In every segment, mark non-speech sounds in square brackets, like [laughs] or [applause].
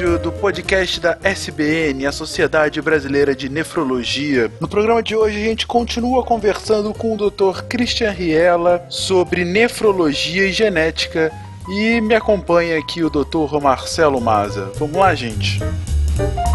Episódio do podcast da SBN, a Sociedade Brasileira de Nefrologia. No programa de hoje a gente continua conversando com o Dr. Christian Riella sobre nefrologia e genética e me acompanha aqui o Dr. Marcelo Maza. Vamos lá, gente. queria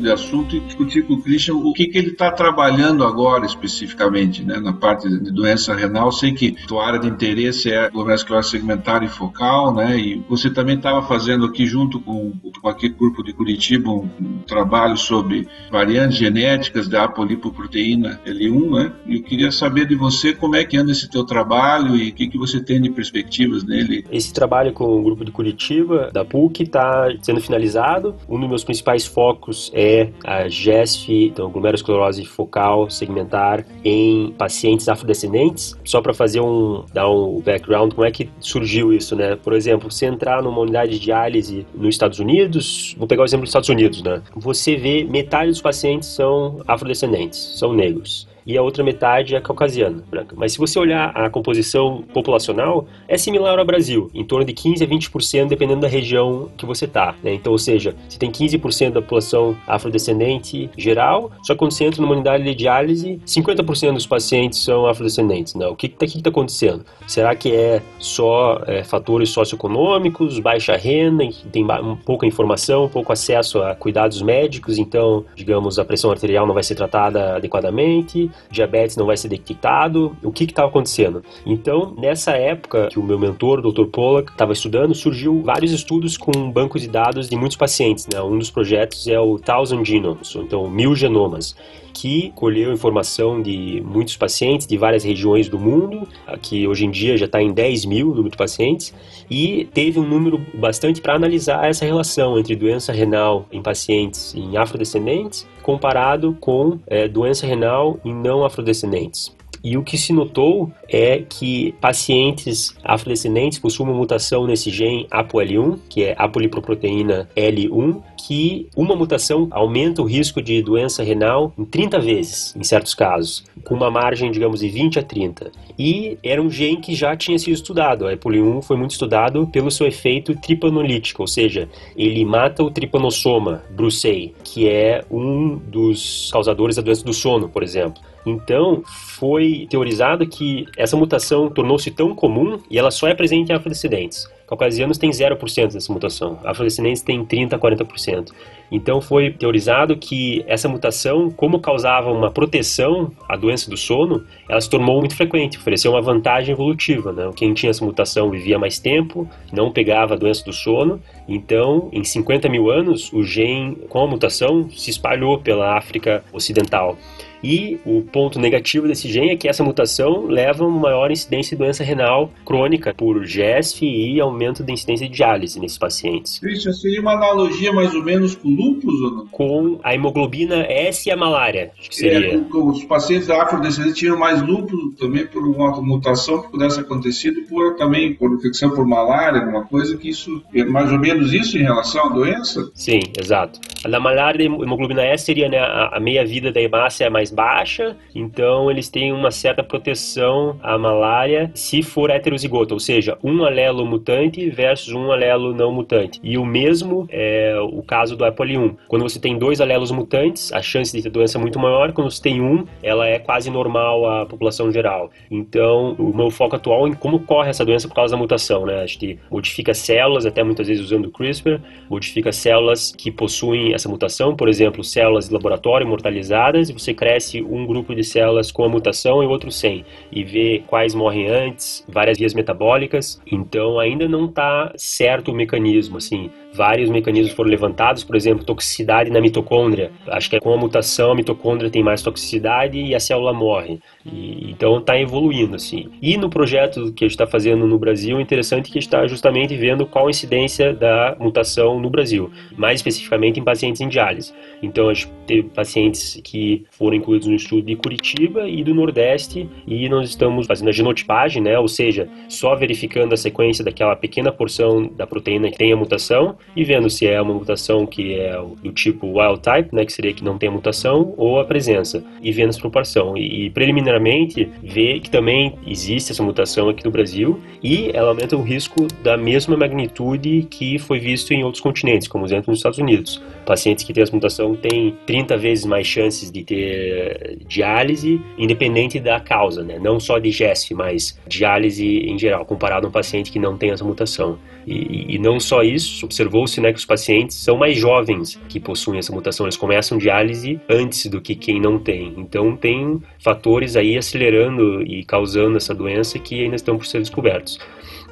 de assunto e discutir com o Christian o que, que ele está trabalhando agora especificamente, né, na parte de doença renal. Sei que a tua área de interesse é glomerulosclerose segmentar e focal, né, e você também estava fazendo aqui junto com, com aquele grupo de Curitiba um trabalho sobre variantes genéticas da apolipoproteína L1, né, e eu queria saber de você como é que anda esse teu trabalho e o que, que você tem de perspectivas nele. Esse trabalho com o grupo de Curitiba, da PUC, está sendo finalizado. Um dos meus principais focos é a GESF, então glomerulosclerose focal segmentar em pacientes afrodescendentes. Só para fazer um dar um background, como é que surgiu isso, né? Por exemplo, você entrar numa unidade de diálise nos Estados Unidos, vou pegar o exemplo dos Estados Unidos, né? Você vê metade dos pacientes são afrodescendentes, são negros e a outra metade é caucasiana, branca. Mas se você olhar a composição populacional, é similar ao Brasil, em torno de 15 a 20%, dependendo da região que você está. Né? Então, ou seja, você tem 15% da população afrodescendente geral, só que quando você entra numa unidade de diálise, 50% dos pacientes são afrodescendentes. Né? O que está tá acontecendo? Será que é só é, fatores socioeconômicos, baixa renda, tem um, pouca informação, pouco acesso a cuidados médicos, então, digamos, a pressão arterial não vai ser tratada adequadamente, diabetes não vai ser detectado, o que estava acontecendo? Então, nessa época que o meu mentor, o Dr. Pollack, estava estudando, surgiu vários estudos com um banco de dados de muitos pacientes. Né? Um dos projetos é o Thousand Genomes, então mil genomas que colheu informação de muitos pacientes de várias regiões do mundo, que hoje em dia já está em 10 mil número de pacientes, e teve um número bastante para analisar essa relação entre doença renal em pacientes em afrodescendentes comparado com é, doença renal em não afrodescendentes. E o que se notou é que pacientes afrodescendentes possuem uma mutação nesse gene ApoL1, que é apolipoproteína L1, que uma mutação aumenta o risco de doença renal em 30 vezes, em certos casos, com uma margem, digamos, de 20 a 30. E era um gene que já tinha sido estudado. A ApoL1 foi muito estudado pelo seu efeito tripanolítico, ou seja, ele mata o tripanossoma brucei, que é um dos causadores da doença do sono, por exemplo. Então, foi teorizado que essa mutação tornou-se tão comum e ela só é presente em afrodescendentes. Caucasianos têm 0% dessa mutação, afrodescendentes têm 30 a 40%. Então foi teorizado que essa mutação, como causava uma proteção à doença do sono, ela se tornou muito frequente, ofereceu uma vantagem evolutiva. Né? Quem tinha essa mutação vivia mais tempo, não pegava a doença do sono. Então, em 50 mil anos, o gene com a mutação se espalhou pela África Ocidental. E o ponto negativo desse gene é que essa mutação leva a uma maior incidência de doença renal crônica por GESF e aumento da incidência de diálise nesses pacientes. Christian, seria uma analogia mais ou menos com lúpus ou não? Com a hemoglobina S e a malária, acho que seria. É, os pacientes afrodescendentes tinham mais lúpus também por uma mutação que pudesse acontecido por também por infecção por malária, alguma coisa que isso é mais ou menos isso em relação à doença? Sim, exato. Na malária, a hemoglobina S seria né, a meia-vida da hemácia é mais baixa, então eles têm uma certa proteção à malária se for heterozigoto, ou seja, um alelo mutante versus um alelo não mutante. E o mesmo é o caso do APOL1. Quando você tem dois alelos mutantes, a chance de ter doença é muito maior. Quando você tem um, ela é quase normal à população geral. Então, o meu foco atual é em como corre essa doença por causa da mutação, né? A gente modifica células, até muitas vezes usando o CRISPR, modifica células que possuem essa mutação, por exemplo, células de laboratório mortalizadas, e você cresce um grupo de células com a mutação e outro sem, e vê quais morrem antes, várias vias metabólicas. Então ainda não está certo o mecanismo, assim vários mecanismos foram levantados, por exemplo, toxicidade na mitocôndria. Acho que é com a mutação a mitocôndria tem mais toxicidade e a célula morre. E, então está evoluindo assim. E no projeto que a gente está fazendo no Brasil, é interessante que a gente está justamente vendo qual a incidência da mutação no Brasil, mais especificamente em pacientes em diálise. Então a gente teve pacientes que foram incluídos no estudo de Curitiba e do Nordeste e nós estamos fazendo a genotipagem, né? Ou seja, só verificando a sequência daquela pequena porção da proteína que tem a mutação e vendo se é uma mutação que é do tipo wild type, né, que seria que não tem a mutação, ou a presença, e vendo essa proporção. E, e preliminarmente vê que também existe essa mutação aqui no Brasil e ela aumenta o risco da mesma magnitude que foi visto em outros continentes, como exemplo nos Estados Unidos. Pacientes que têm essa mutação têm 30 vezes mais chances de ter diálise, independente da causa, né? não só de GESF, mas diálise em geral, comparado a um paciente que não tem essa mutação. E, e não só isso, observou-se né, que os pacientes são mais jovens que possuem essa mutação, eles começam diálise antes do que quem não tem. Então tem fatores aí acelerando e causando essa doença que ainda estão por ser descobertos.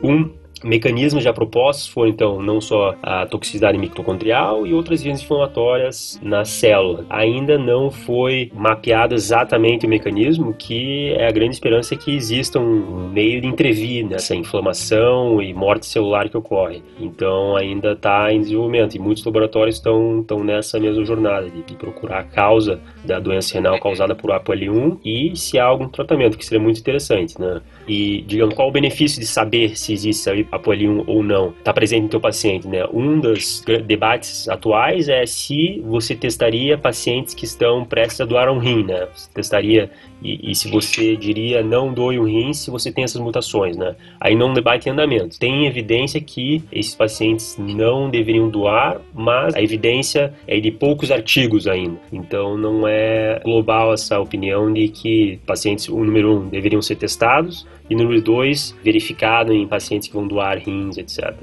Um Mecanismos já propostos foram, então, não só a toxicidade mitocondrial e outras vias inflamatórias na célula. Ainda não foi mapeado exatamente o mecanismo, que é a grande esperança que exista um meio de intervir nessa inflamação e morte celular que ocorre. Então, ainda está em desenvolvimento e muitos laboratórios estão, estão nessa mesma jornada de, de procurar a causa da doença renal causada por ApoL1 e se há algum tratamento, que seria muito interessante, né? E, digamos, qual o benefício de saber se existe ApoL1 ou não está presente no teu paciente, né? Um dos debates atuais é se você testaria pacientes que estão prestes a doar um rim, né? Você testaria e, e, se você diria não doe um rim se você tem essas mutações, né? Aí não debate em andamento. Tem evidência que esses pacientes não deveriam doar, mas a evidência é de poucos artigos ainda. Então não é global essa opinião de que pacientes, o número um, deveriam ser testados e número dois, verificado em pacientes que vão doar rins, etc.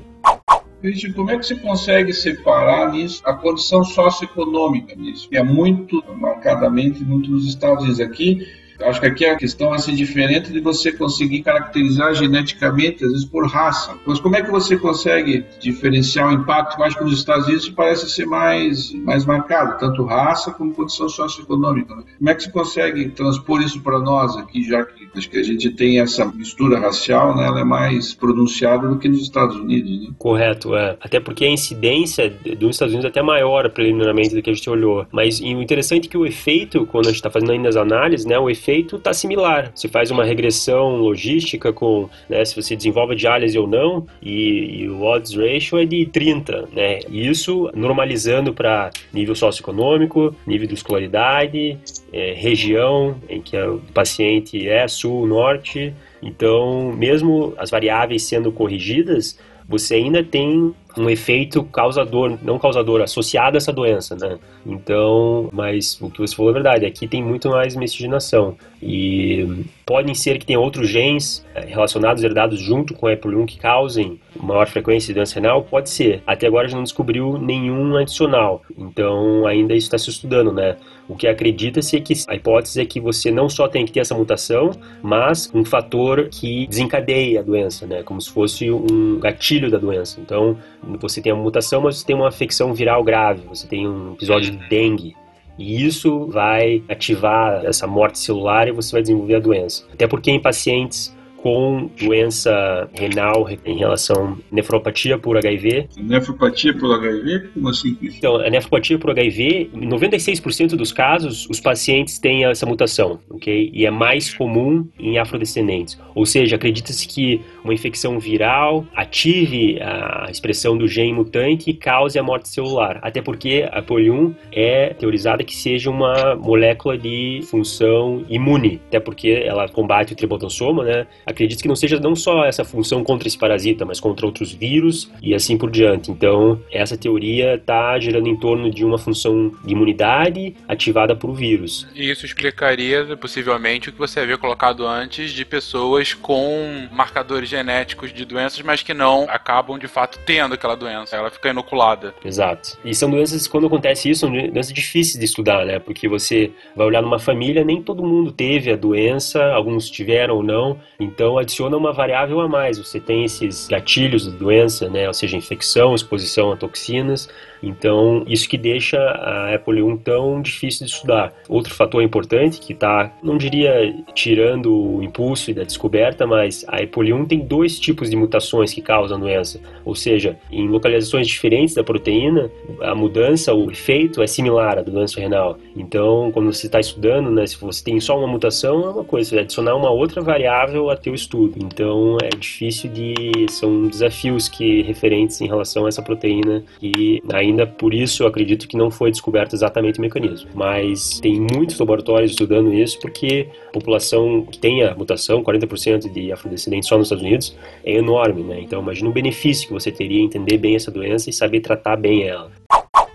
Cristian, como é que você consegue separar nisso a condição socioeconômica nisso? Que é muito marcadamente muito nos Estados Unidos aqui Acho que aqui a questão vai ser diferente de você conseguir caracterizar geneticamente, às vezes por raça. Mas como é que você consegue diferenciar o impacto? Eu acho que nos Estados Unidos parece ser mais, mais marcado, tanto raça como condição socioeconômica. Né? Como é que você consegue transpor isso para nós aqui, já que acho que a gente tem essa mistura racial, né? ela é mais pronunciada do que nos Estados Unidos. Né? Correto, é. Até porque a incidência dos Estados Unidos é até maior preliminarmente do que a gente olhou. Mas o interessante é que o efeito, quando a gente está fazendo ainda as análises, né, o efeito efeito está similar. Você faz uma regressão logística com né, se você desenvolve diálise ou não, e, e, o odds ratio é de 30, né? Isso normalizando para nível socioeconômico, nível de escolaridade, é, região em que o paciente é sul, norte. Então, mesmo as variáveis sendo corrigidas, você ainda tem um efeito causador, não causador, associado a essa doença, né? Então, mas o que você falou é verdade, aqui tem muito mais miscigenação e podem ser que tenha outros genes eh, relacionados, herdados junto com o EPOL1 que causem maior frequência de doença renal, pode ser. Até agora a gente não descobriu nenhum adicional, então ainda isso está se estudando, né? O que acredita-se é que a hipótese é que você não só tem que ter essa mutação, mas um fator que desencadeia a doença, né? Como se fosse um gatilho da doença. Então, você tem a mutação, mas você tem uma infecção viral grave, você tem um episódio de dengue. E isso vai ativar essa morte celular e você vai desenvolver a doença. Até porque em pacientes com doença renal em relação à nefropatia por HIV. Nefropatia por HIV? Como assim? Então, a nefropatia por HIV, em 96% dos casos, os pacientes têm essa mutação, ok? E é mais comum em afrodescendentes. Ou seja, acredita-se que uma infecção viral ative a expressão do gene mutante e cause a morte celular. Até porque a POL1 é teorizada que seja uma molécula de função imune, até porque ela combate o tribotansoma, né? Acredito que não seja não só essa função contra esse parasita, mas contra outros vírus e assim por diante. Então, essa teoria está girando em torno de uma função de imunidade ativada por o vírus. E isso explicaria, possivelmente, o que você havia colocado antes de pessoas com marcadores genéticos de doenças, mas que não acabam de fato tendo aquela doença. Ela fica inoculada. Exato. E são doenças, quando acontece isso, são doenças difíceis de estudar, né? Porque você vai olhar numa família, nem todo mundo teve a doença, alguns tiveram ou não. Então adiciona uma variável a mais. Você tem esses gatilhos da doença, né? Ou seja, infecção, exposição a toxinas. Então, isso que deixa a Apple 1 tão difícil de estudar. Outro fator importante que está, não diria tirando o impulso da descoberta, mas a Apple 1 tem dois tipos de mutações que causam a doença. Ou seja, em localizações diferentes da proteína, a mudança, o efeito é similar à doença renal. Então, quando você está estudando, né, se você tem só uma mutação, é uma coisa, você vai adicionar uma outra variável a teu estudo. Então, é difícil de. São desafios que referentes em relação a essa proteína e ainda ainda por isso eu acredito que não foi descoberto exatamente o mecanismo. Mas tem muitos laboratórios estudando isso porque a população que tem a mutação, 40% de afrodescendentes só nos Estados Unidos, é enorme, né? Então imagina o benefício que você teria em entender bem essa doença e saber tratar bem ela.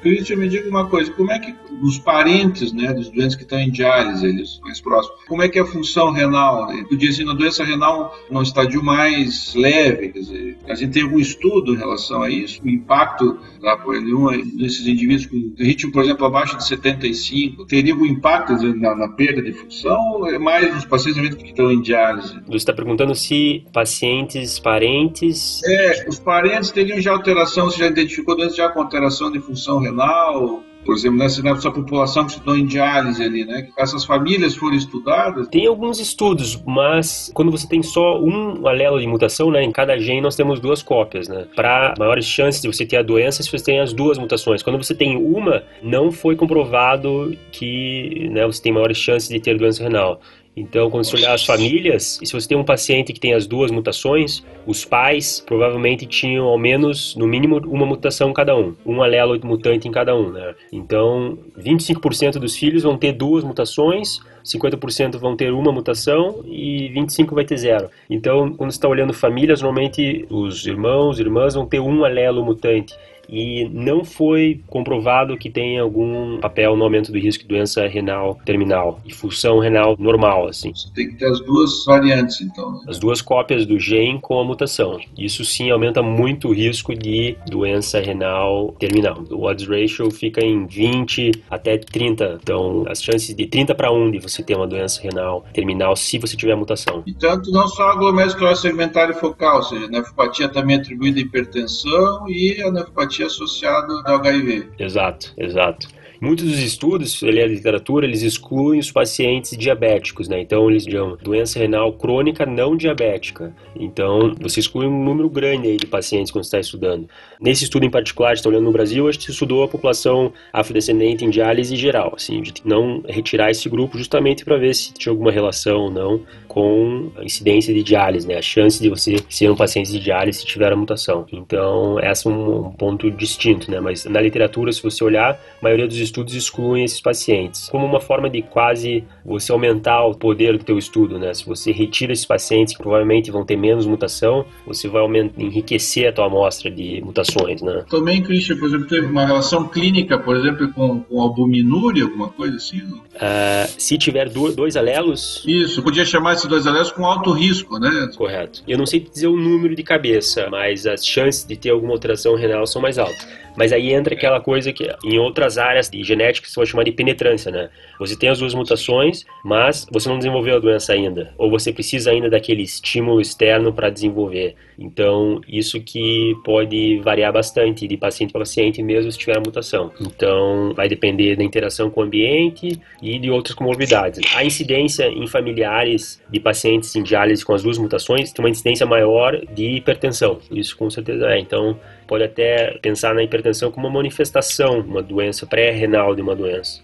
Christian, me diga uma coisa, como é que os parentes, né, dos doentes que estão em diálise, eles mais próximos, como é que é a função renal? Né? Eu disse, na doença renal, no estadio mais leve, quer dizer, a gente tem algum estudo em relação a isso? O impacto da POL1 nesses indivíduos com ritmo, por exemplo, abaixo de 75, teria algum impacto dizer, na, na, perda de função ou é mais nos pacientes que estão em diálise? Você está perguntando se pacientes, parentes... É, os parentes teriam já alteração, você já identificou doença já com alteração de função renal renal, por exemplo, nessa, nessa população que estudou em diálise ali, né? Essas famílias foram estudadas. Tem alguns estudos, mas quando você tem só um alelo de mutação, né? Em cada gene nós temos duas cópias, né? Para maiores chances de você ter a doença se você tem as duas mutações. Quando você tem uma, não foi comprovado que né, você tem maiores chances de ter doença renal. Então, quando você olhar as famílias, e se você tem um paciente que tem as duas mutações, os pais provavelmente tinham ao menos, no mínimo, uma mutação cada um, um alelo mutante em cada um, né? Então, 25% dos filhos vão ter duas mutações, 50% vão ter uma mutação e 25% vai ter zero. Então, quando está olhando famílias, normalmente os irmãos, irmãs vão ter um alelo mutante e não foi comprovado que tenha algum papel no aumento do risco de doença renal terminal e função renal normal, assim. Você tem que ter as duas variantes, então. Né? As duas cópias do gene com a mutação. Isso sim aumenta muito o risco de doença renal terminal. O odds ratio fica em 20 até 30. Então, as chances de 30 para 1 de você ter uma doença renal terminal se você tiver mutação. E tanto não só a glomerulose segmentária focal, ou seja, a nefropatia também atribuída à hipertensão e a nefropatia associado ao HIV. Exato, exato. Muitos dos estudos, ele é a literatura, eles excluem os pacientes diabéticos, né? Então eles chamam doença renal crônica não diabética. Então você exclui um número grande aí de pacientes quando está estudando. Nesse estudo em particular, está olhando no Brasil, a gente estudou a população afrodescendente em diálise geral, assim, de não retirar esse grupo justamente para ver se tinha alguma relação ou não com a incidência de diálise, né? A chance de você ser um paciente de diálise se tiver a mutação. Então, esse é um ponto distinto, né? Mas na literatura, se você olhar, a maioria dos estudos excluem esses pacientes, como uma forma de quase você aumentar o poder do teu estudo, né? Se você retira esses pacientes que provavelmente vão ter menos mutação, você vai enriquecer a tua amostra de mutações, né? Também, Christian, por exemplo, teve uma relação clínica, por exemplo, com, com albuminúria, alguma coisa assim? Uh, se tiver do, dois alelos... Isso, podia chamar esses dois alelos com alto risco, né? Correto. Eu não sei dizer o número de cabeça, mas as chances de ter alguma alteração renal são mais altas. Mas aí entra aquela coisa que em outras áreas de genética se vai chamar de penetrância, né? Você tem as duas mutações, mas você não desenvolveu a doença ainda, ou você precisa ainda daquele estímulo externo para desenvolver. Então, isso que pode variar bastante de paciente para paciente, mesmo se tiver a mutação. Então, vai depender da interação com o ambiente e de outras comorbidades. A incidência em familiares de pacientes em diálise com as duas mutações tem uma incidência maior de hipertensão. Isso com certeza é. Então, pode até pensar na hipertensão como uma manifestação, uma doença pré-renal de uma doença.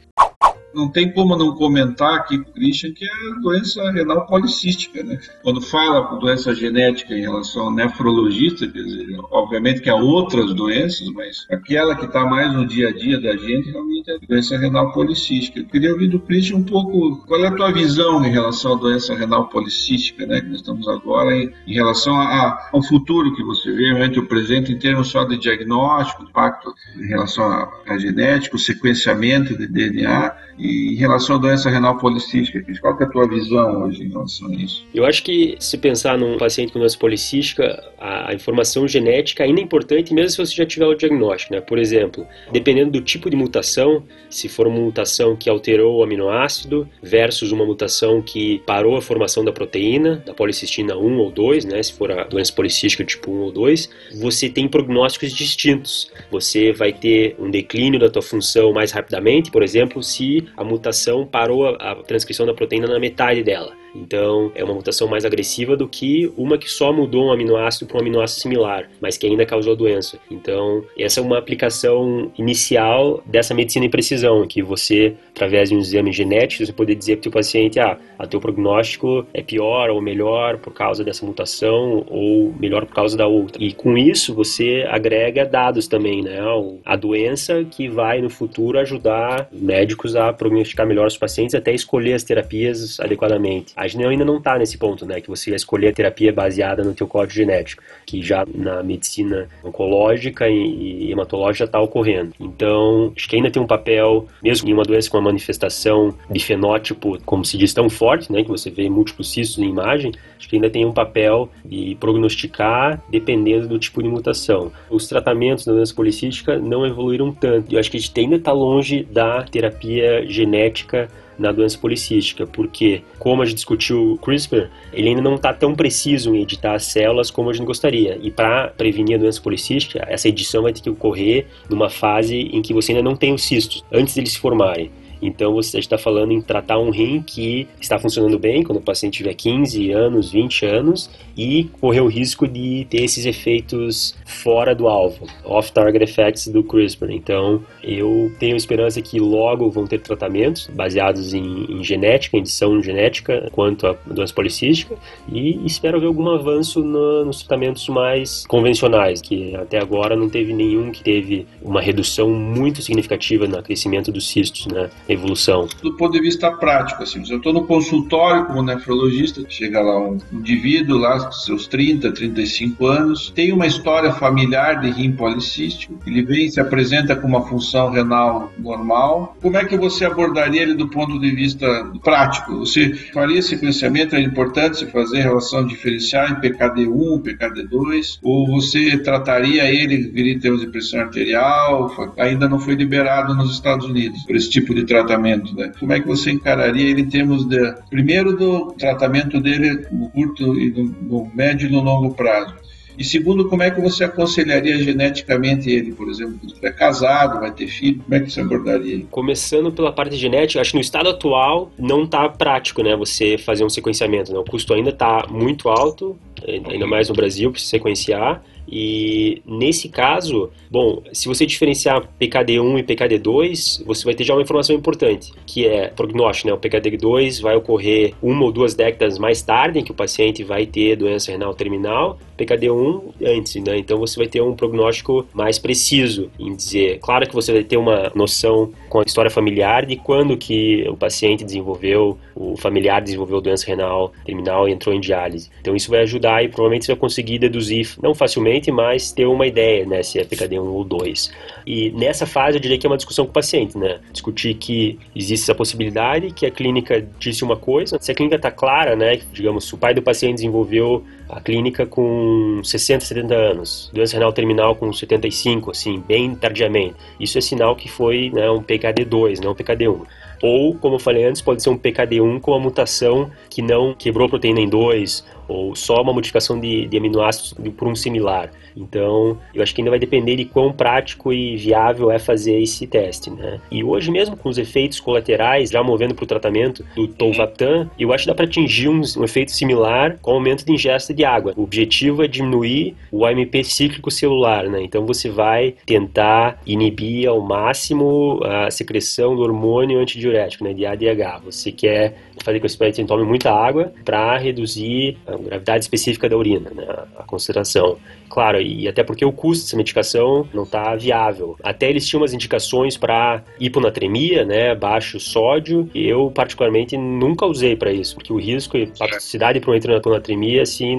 não tem como não comentar aqui com Christian que é doença renal policística, né? Quando fala doença genética em relação ao nefrologista, quer dizer, obviamente que há outras doenças, mas aquela que está mais no dia a dia da gente realmente a doença renal policística. Eu queria ouvir do Christian um pouco qual é a tua visão em relação à doença renal policística, né? Que nós estamos agora em, em relação a, ao futuro que você vê, entre o presente em termos só de diagnóstico, impacto em relação à genética, o sequenciamento de DNA e em relação à doença renal policística, qual é a tua visão hoje em relação a isso? Eu acho que se pensar num paciente com doença policística, a, a informação genética ainda é importante, mesmo se você já tiver o diagnóstico. Né? Por exemplo, dependendo do tipo de mutação, se for uma mutação que alterou o aminoácido versus uma mutação que parou a formação da proteína, da policistina 1 ou 2, né? se for a doença policística tipo 1 ou 2, você tem prognósticos distintos. Você vai ter um declínio da tua função mais rapidamente, por exemplo, se a mutação parou a, a transcrição da proteína na metade dela. Então, é uma mutação mais agressiva do que uma que só mudou um aminoácido para um aminoácido similar, mas que ainda causou a doença. Então, essa é uma aplicação inicial dessa medicina em precisão, que você, através de um exame genético, você poder dizer para o paciente, ah, o teu prognóstico é pior ou melhor por causa dessa mutação ou melhor por causa da outra. E com isso, você agrega dados também, né? A doença que vai no futuro ajudar médicos a prognosticar melhor os pacientes até escolher as terapias adequadamente. A gente ainda não está nesse ponto, né? Que você ia escolher a terapia baseada no teu código genético, que já na medicina oncológica e hematológica está ocorrendo. Então, acho que ainda tem um papel, mesmo em uma doença com uma manifestação de fenótipo, como se diz, tão forte, né? Que você vê múltiplos cistos em imagem, acho que ainda tem um papel de prognosticar dependendo do tipo de mutação. Os tratamentos da doença policística não evoluíram tanto. Eu acho que a gente ainda está longe da terapia genética na doença policística, porque, como a gente discutiu o CRISPR, ele ainda não está tão preciso em editar as células como a gente gostaria. E para prevenir a doença policística, essa edição vai ter que ocorrer numa fase em que você ainda não tem os cistos, antes deles se formarem. Então você está falando em tratar um rim que está funcionando bem quando o paciente tiver 15 anos, 20 anos e correr o risco de ter esses efeitos fora do alvo, off-target effects do CRISPR. Então eu tenho esperança que logo vão ter tratamentos baseados em, em genética, em edição genética, quanto à doença policística e espero ver algum avanço no, nos tratamentos mais convencionais, que até agora não teve nenhum que teve uma redução muito significativa no crescimento dos cistos, né? Evolução? Do ponto de vista prático, assim, eu estou no consultório como nefrologista, chega lá um indivíduo lá seus 30, 35 anos, tem uma história familiar de rim policístico, ele vem se apresenta com uma função renal normal. Como é que você abordaria ele do ponto de vista prático? Você faria sequenciamento, é importante se fazer relação diferencial em PKD1, PKD2, ou você trataria ele, viria em termos de pressão arterial, ainda não foi liberado nos Estados Unidos por esse tipo de tratamento tratamento, né? Como é que você encararia ele em termos de, primeiro, do tratamento dele no curto e no, no médio e no longo prazo? E segundo, como é que você aconselharia geneticamente ele, por exemplo? É casado, vai ter filho, como é que você abordaria ele? Começando pela parte genética, acho que no estado atual não está prático, né? Você fazer um sequenciamento, né? O custo ainda está muito alto, ainda mais no Brasil, para se sequenciar. E nesse caso, bom, se você diferenciar PKD1 e PKD2, você vai ter já uma informação importante, que é prognóstico, né? O PKD2 vai ocorrer uma ou duas décadas mais tarde, em que o paciente vai ter doença renal terminal, PKD1 antes, né? Então você vai ter um prognóstico mais preciso em dizer, claro que você vai ter uma noção com a história familiar de quando que o paciente desenvolveu, o familiar desenvolveu doença renal terminal e entrou em diálise. Então isso vai ajudar e provavelmente você vai conseguir deduzir, não facilmente mas ter uma ideia, né, se é PKD1 ou 2. E nessa fase eu diria que é uma discussão com o paciente, né? Discutir que existe essa possibilidade, que a clínica disse uma coisa, se a clínica está clara, né, digamos, o pai do paciente desenvolveu a clínica com 60, 70 anos, doença renal terminal com 75, assim, bem tardiamente. Isso é sinal que foi né, um PKD2, não um PKD1. Ou, como eu falei antes, pode ser um PKD1 com uma mutação que não quebrou a proteína em 2 ou só uma modificação de, de aminoácidos por um similar. Então, eu acho que ainda vai depender de quão prático e viável é fazer esse teste, né? E hoje mesmo com os efeitos colaterais já movendo para o tratamento do tolvaptan, eu acho que dá para atingir um, um, efeito similar com o aumento de ingesta de água. O objetivo é diminuir o AMP cíclico celular, né? Então você vai tentar inibir ao máximo a secreção do hormônio antidiurético diurético, né, de ADH. Você quer fazer com que esse paciente tome muita água para reduzir a gravidade específica da urina, né, a concentração. Claro, e até porque o custo dessa medicação não está viável. Até eles tinham umas indicações para hiponatremia, né, baixo sódio. Eu, particularmente, nunca usei para isso, porque o risco e a toxicidade para uma hiponatremia, assim,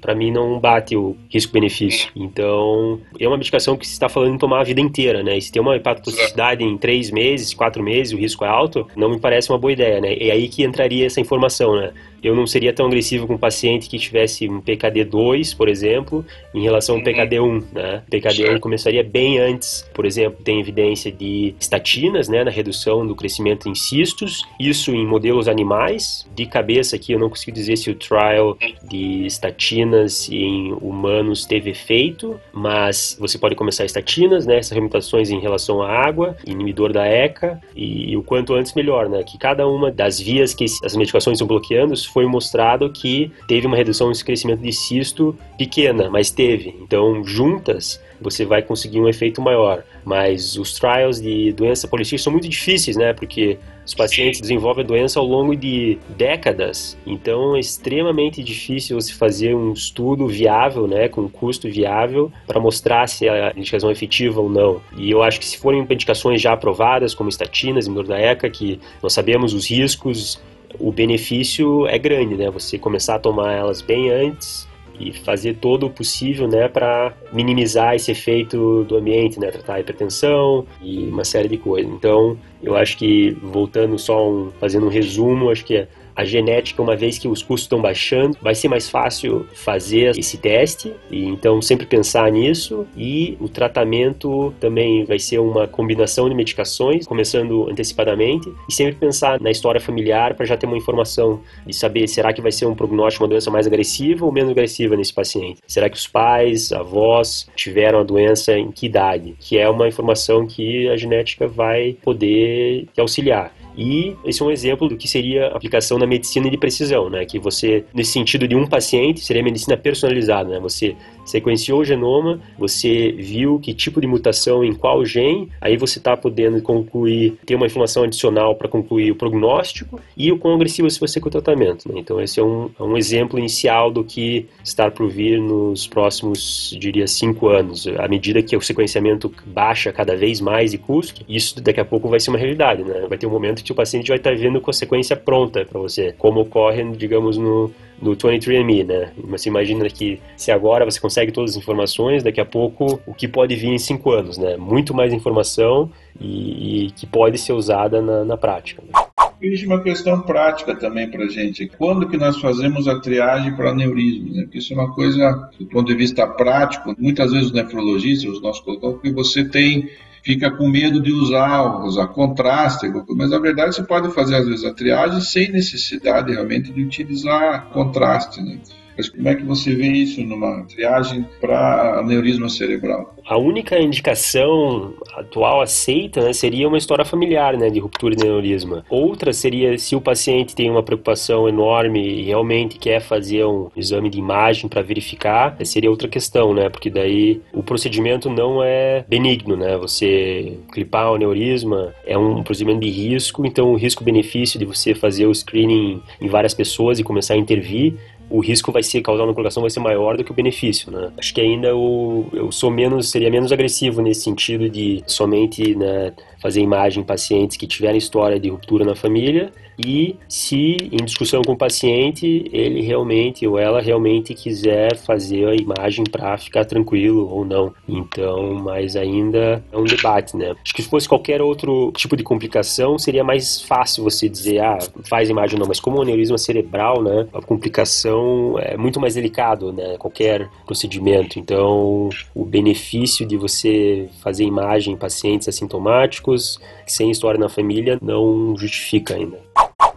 para mim não bate o risco-benefício. Então, é uma medicação que se está falando em tomar a vida inteira, né? E se tem uma hepatotoxicidade em três meses, quatro meses, o risco é alto, não me parece uma boa ideia, né? E é aí que entraria essa informação, né? eu não seria tão agressivo com um paciente que tivesse um PKD2, por exemplo, em relação ao uhum. PKD1, né? PKD1 começaria bem antes, por exemplo, tem evidência de estatinas, né, na redução do crescimento em cistos, isso em modelos animais. De cabeça aqui eu não consigo dizer se o trial de estatinas em humanos teve efeito, mas você pode começar estatinas, né, essas remutações em relação à água, inibidor da ECA, e o quanto antes melhor, né, que cada uma das vias que as medicações estão bloqueando foi mostrado que teve uma redução de crescimento de cisto pequena, mas teve. Então, juntas, você vai conseguir um efeito maior. Mas os trials de doença policística são muito difíceis, né? Porque os pacientes desenvolvem a doença ao longo de décadas. Então é extremamente difícil você fazer um estudo viável, né, com custo viável, para mostrar se a indicação é efetiva ou não. E eu acho que se forem indicações já aprovadas, como estatinas, em da ECA, que nós sabemos os riscos o benefício é grande, né? Você começar a tomar elas bem antes e fazer todo o possível, né, para minimizar esse efeito do ambiente, né, tratar a hipertensão e uma série de coisas. Então, eu acho que voltando só um, fazendo um resumo, acho que a genética, uma vez que os custos estão baixando, vai ser mais fácil fazer esse teste, e então sempre pensar nisso. E o tratamento também vai ser uma combinação de medicações, começando antecipadamente, e sempre pensar na história familiar para já ter uma informação de saber será que vai ser um prognóstico, uma doença mais agressiva ou menos agressiva nesse paciente? Será que os pais, avós tiveram a doença em que idade? Que é uma informação que a genética vai poder auxiliar. E esse é um exemplo do que seria a aplicação na medicina de precisão, né? Que você, nesse sentido de um paciente, seria medicina personalizada, né? Você sequenciou o genoma, você viu que tipo de mutação em qual gene, aí você está podendo concluir, ter uma informação adicional para concluir o prognóstico e o quão agressivo se você com o tratamento. Né? Então esse é um, é um exemplo inicial do que está por vir nos próximos, diria, cinco anos. À medida que o sequenciamento baixa cada vez mais de custo, isso daqui a pouco vai ser uma realidade. Né? Vai ter um momento que o paciente vai estar tá vendo com a sequência pronta para você, como ocorre, digamos, no do 23andMe, né? Você imagina que se agora você consegue todas as informações, daqui a pouco o que pode vir em cinco anos, né? Muito mais informação e, e que pode ser usada na, na prática. Né? Existe uma questão prática também para gente. Quando que nós fazemos a triagem para aneurisma? Né? Porque isso é uma coisa, do ponto de vista prático, muitas vezes os nefrologistas, os nossos colegas, que você tem fica com medo de usar, usar contraste, mas na verdade você pode fazer às vezes a triagem sem necessidade realmente de utilizar contraste, né? Mas como é que você vê isso numa triagem para aneurisma cerebral? A única indicação atual aceita né, seria uma história familiar né, de ruptura de aneurisma. Outra seria se o paciente tem uma preocupação enorme e realmente quer fazer um exame de imagem para verificar, seria outra questão, né? Porque daí o procedimento não é benigno, né? Você clipar o aneurisma é um procedimento de risco, então o risco-benefício de você fazer o screening em várias pessoas e começar a intervir o risco vai ser causar uma colocação vai ser maior do que o benefício, né? Acho que ainda eu, eu sou menos seria menos agressivo nesse sentido de somente né, fazer imagem em pacientes que tiveram história de ruptura na família e se em discussão com o paciente ele realmente ou ela realmente quiser fazer a imagem para ficar tranquilo ou não. Então, mas ainda é um debate, né? Acho que se fosse qualquer outro tipo de complicação seria mais fácil você dizer, ah, faz imagem ou não, mas como o aneurisma cerebral, né, a complicação é muito mais delicado, né, qualquer procedimento. Então, o benefício de você fazer imagem em pacientes assintomáticos sem história na família não justifica ainda.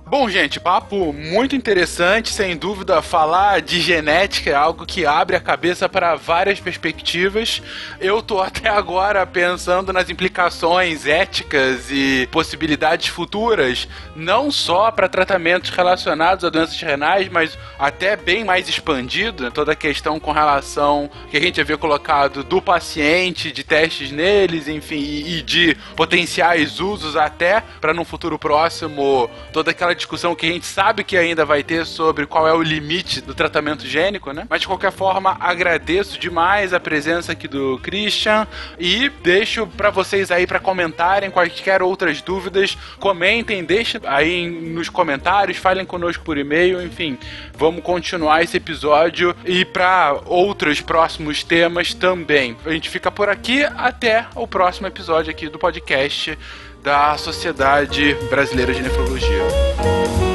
Bom, gente, papo muito interessante, sem dúvida. Falar de genética é algo que abre a cabeça para várias perspectivas. Eu tô [laughs] até agora pensando nas implicações éticas e possibilidades futuras, não só para tratamentos relacionados a doenças renais, mas até bem mais expandido, toda a questão com relação que a gente havia colocado do paciente, de testes neles, enfim, e de potenciais usos até para no futuro próximo toda aquela discussão que a gente sabe que ainda vai ter sobre qual é o limite do tratamento gênico, né? Mas de qualquer forma, agradeço demais a presença aqui do Christian e deixo para vocês aí para comentarem quaisquer outras dúvidas, comentem, deixem aí nos comentários, falem conosco por e-mail, enfim, vamos continuar esse episódio e para outros próximos temas também. A gente fica por aqui até o próximo episódio aqui do podcast da Sociedade Brasileira de Nefrologia.